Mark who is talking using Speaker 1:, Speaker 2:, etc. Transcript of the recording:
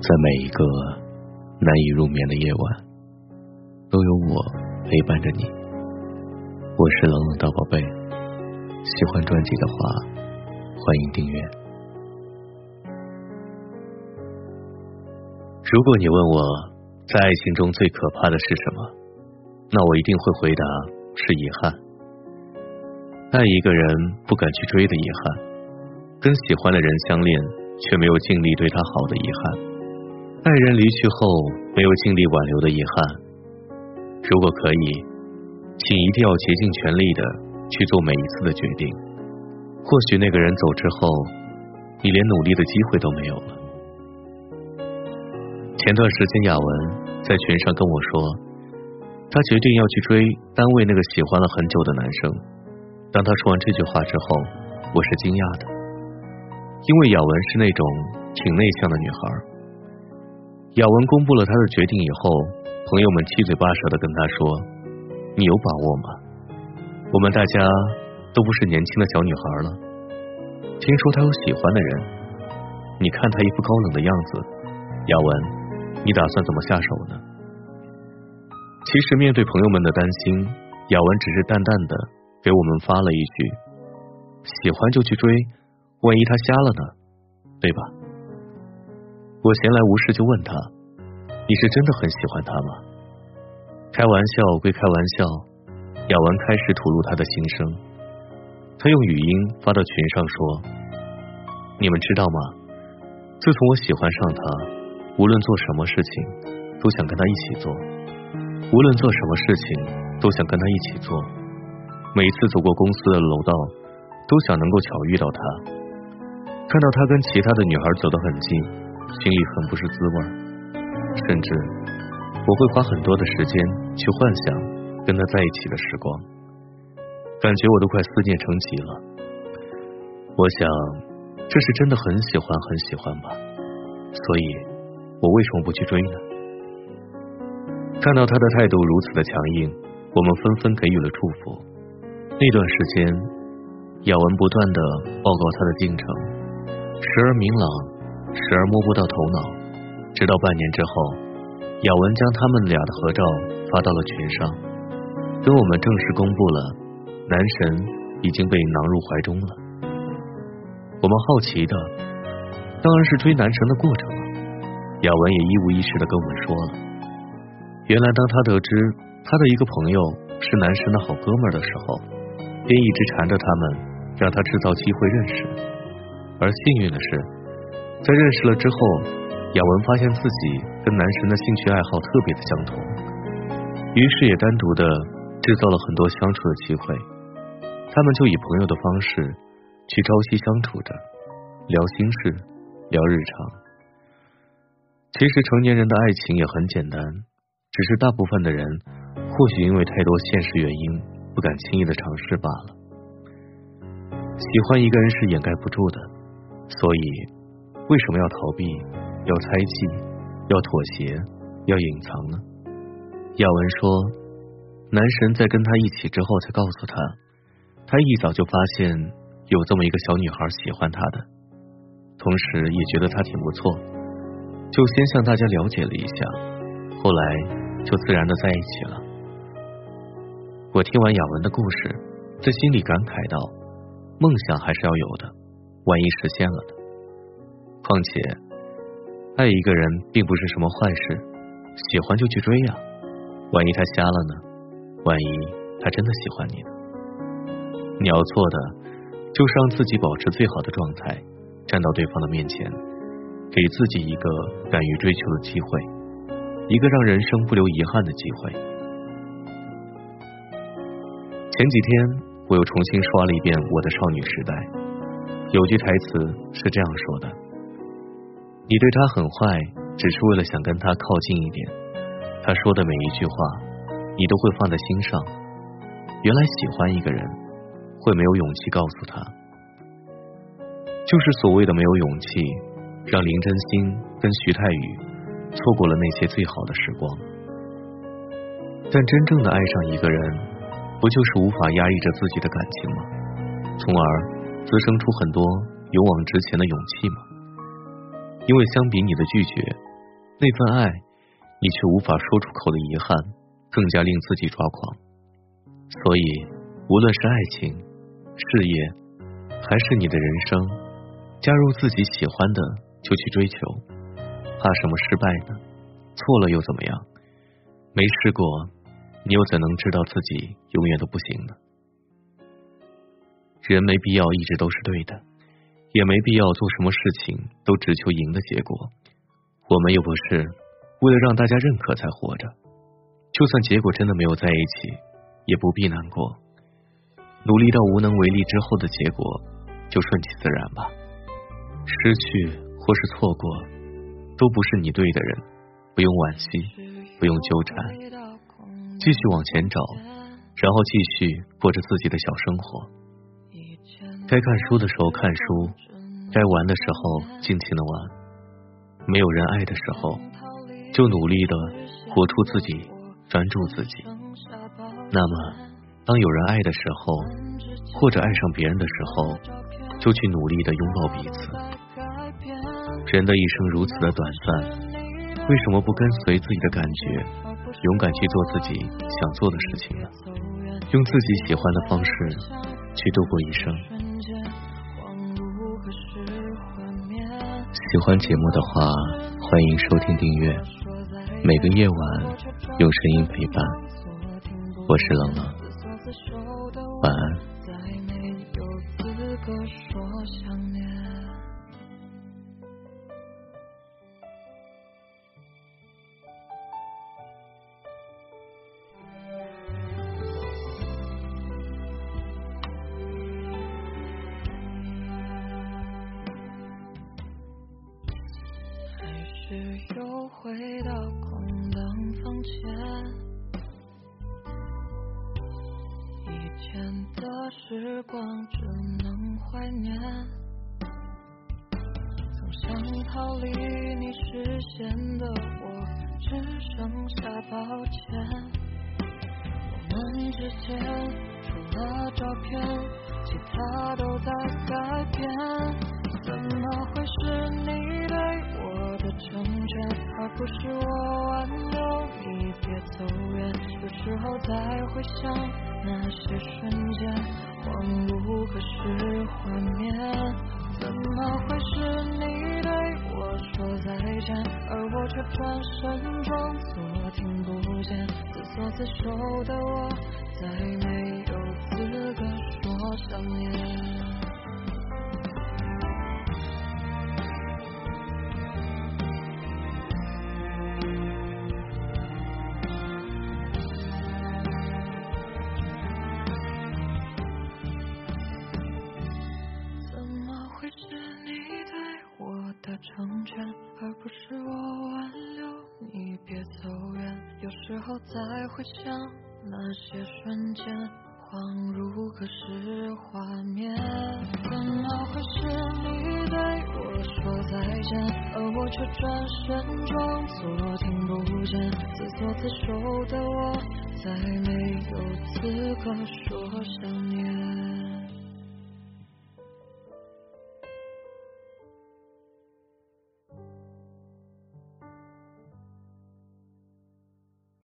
Speaker 1: 在每一个难以入眠的夜晚，都有我陪伴着你。我是冷冷大宝贝，喜欢专辑的话，欢迎订阅。如果你问我在爱情中最可怕的是什么，那我一定会回答是遗憾。爱一个人不敢去追的遗憾，跟喜欢的人相恋却没有尽力对他好的遗憾。爱人离去后，没有尽力挽留的遗憾。如果可以，请一定要竭尽全力的去做每一次的决定。或许那个人走之后，你连努力的机会都没有了。前段时间，雅文在群上跟我说，他决定要去追单位那个喜欢了很久的男生。当他说完这句话之后，我是惊讶的，因为雅文是那种挺内向的女孩。雅文公布了他的决定以后，朋友们七嘴八舌的跟他说：“你有把握吗？我们大家都不是年轻的小女孩了。听说他有喜欢的人，你看他一副高冷的样子，雅文，你打算怎么下手呢？”其实面对朋友们的担心，雅文只是淡淡的给我们发了一句：“喜欢就去追，万一他瞎了呢？对吧？”我闲来无事就问他：“你是真的很喜欢他吗？”开玩笑归开玩笑，雅文开始吐露他的心声。他用语音发到群上说：“你们知道吗？自从我喜欢上他，无论做什么事情都想跟他一起做，无论做什么事情都想跟他一起做。每次走过公司的楼道，都想能够巧遇到他，看到他跟其他的女孩走得很近。”心里很不是滋味，甚至我会花很多的时间去幻想跟他在一起的时光，感觉我都快思念成疾了。我想这是真的很喜欢很喜欢吧，所以我为什么不去追呢？看到他的态度如此的强硬，我们纷纷给予了祝福。那段时间，雅文不断的报告他的进程，时而明朗。时而摸不到头脑，直到半年之后，雅文将他们俩的合照发到了群上，跟我们正式公布了男神已经被囊入怀中了。我们好奇的当然是追男神的过程了。雅文也一五一十的跟我们说了，原来当他得知他的一个朋友是男神的好哥们的时候，便一直缠着他们，让他制造机会认识。而幸运的是。在认识了之后，雅文发现自己跟男神的兴趣爱好特别的相同，于是也单独的制造了很多相处的机会。他们就以朋友的方式去朝夕相处着，聊心事，聊日常。其实成年人的爱情也很简单，只是大部分的人或许因为太多现实原因，不敢轻易的尝试罢了。喜欢一个人是掩盖不住的，所以。为什么要逃避？要猜忌？要妥协？要隐藏呢？亚文说，男神在跟他一起之后才告诉他，他一早就发现有这么一个小女孩喜欢他的，同时也觉得他挺不错，就先向大家了解了一下，后来就自然的在一起了。我听完雅文的故事，在心里感慨道：梦想还是要有的，万一实现了呢？况且，爱一个人并不是什么坏事，喜欢就去追呀。万一他瞎了呢？万一他真的喜欢你呢？你要做的就是让自己保持最好的状态，站到对方的面前，给自己一个敢于追求的机会，一个让人生不留遗憾的机会。前几天我又重新刷了一遍《我的少女时代》，有句台词是这样说的。你对他很坏，只是为了想跟他靠近一点。他说的每一句话，你都会放在心上。原来喜欢一个人，会没有勇气告诉他，就是所谓的没有勇气，让林真心跟徐太宇错过了那些最好的时光。但真正的爱上一个人，不就是无法压抑着自己的感情吗？从而滋生出很多勇往直前的勇气吗？因为相比你的拒绝，那份爱，你却无法说出口的遗憾，更加令自己抓狂。所以，无论是爱情、事业，还是你的人生，加入自己喜欢的就去追求，怕什么失败呢？错了又怎么样？没试过，你又怎能知道自己永远都不行呢？人没必要一直都是对的，也没必要做什么事情都只求赢的结果。我们又不是为了让大家认可才活着，就算结果真的没有在一起，也不必难过。努力到无能为力之后的结果，就顺其自然吧。失去或是错过，都不是你对的人，不用惋惜，不用纠缠，继续往前找，然后继续过着自己的小生活。该看书的时候看书，该玩的时候尽情的玩。没有人爱的时候，就努力的活出自己，专注自己。那么，当有人爱的时候，或者爱上别人的时候，就去努力的拥抱彼此。人的一生如此的短暂，为什么不跟随自己的感觉，勇敢去做自己想做的事情呢？用自己喜欢的方式去度过一生。喜欢节目的话，欢迎收听订阅。每个夜晚用声音陪伴，我是冷冷，晚安。
Speaker 2: 只有回到空荡房间，以前的时光只能怀念。总想逃离你视线的我，只剩下抱歉。我们之间除了照片，其他都在改变。怎么会是你？成全，而不是我挽留你别走远。有时候再回想那些瞬间，恍如隔世画面。怎么会是你对我说再见，而我却转身装作听不见？自作自受的我，再没有资格说想念。时候再回想那些瞬间，恍如隔世画面。怎么会是你对我说再见，而我却转身装作听不见？自作自受的我，再没有资格说想念。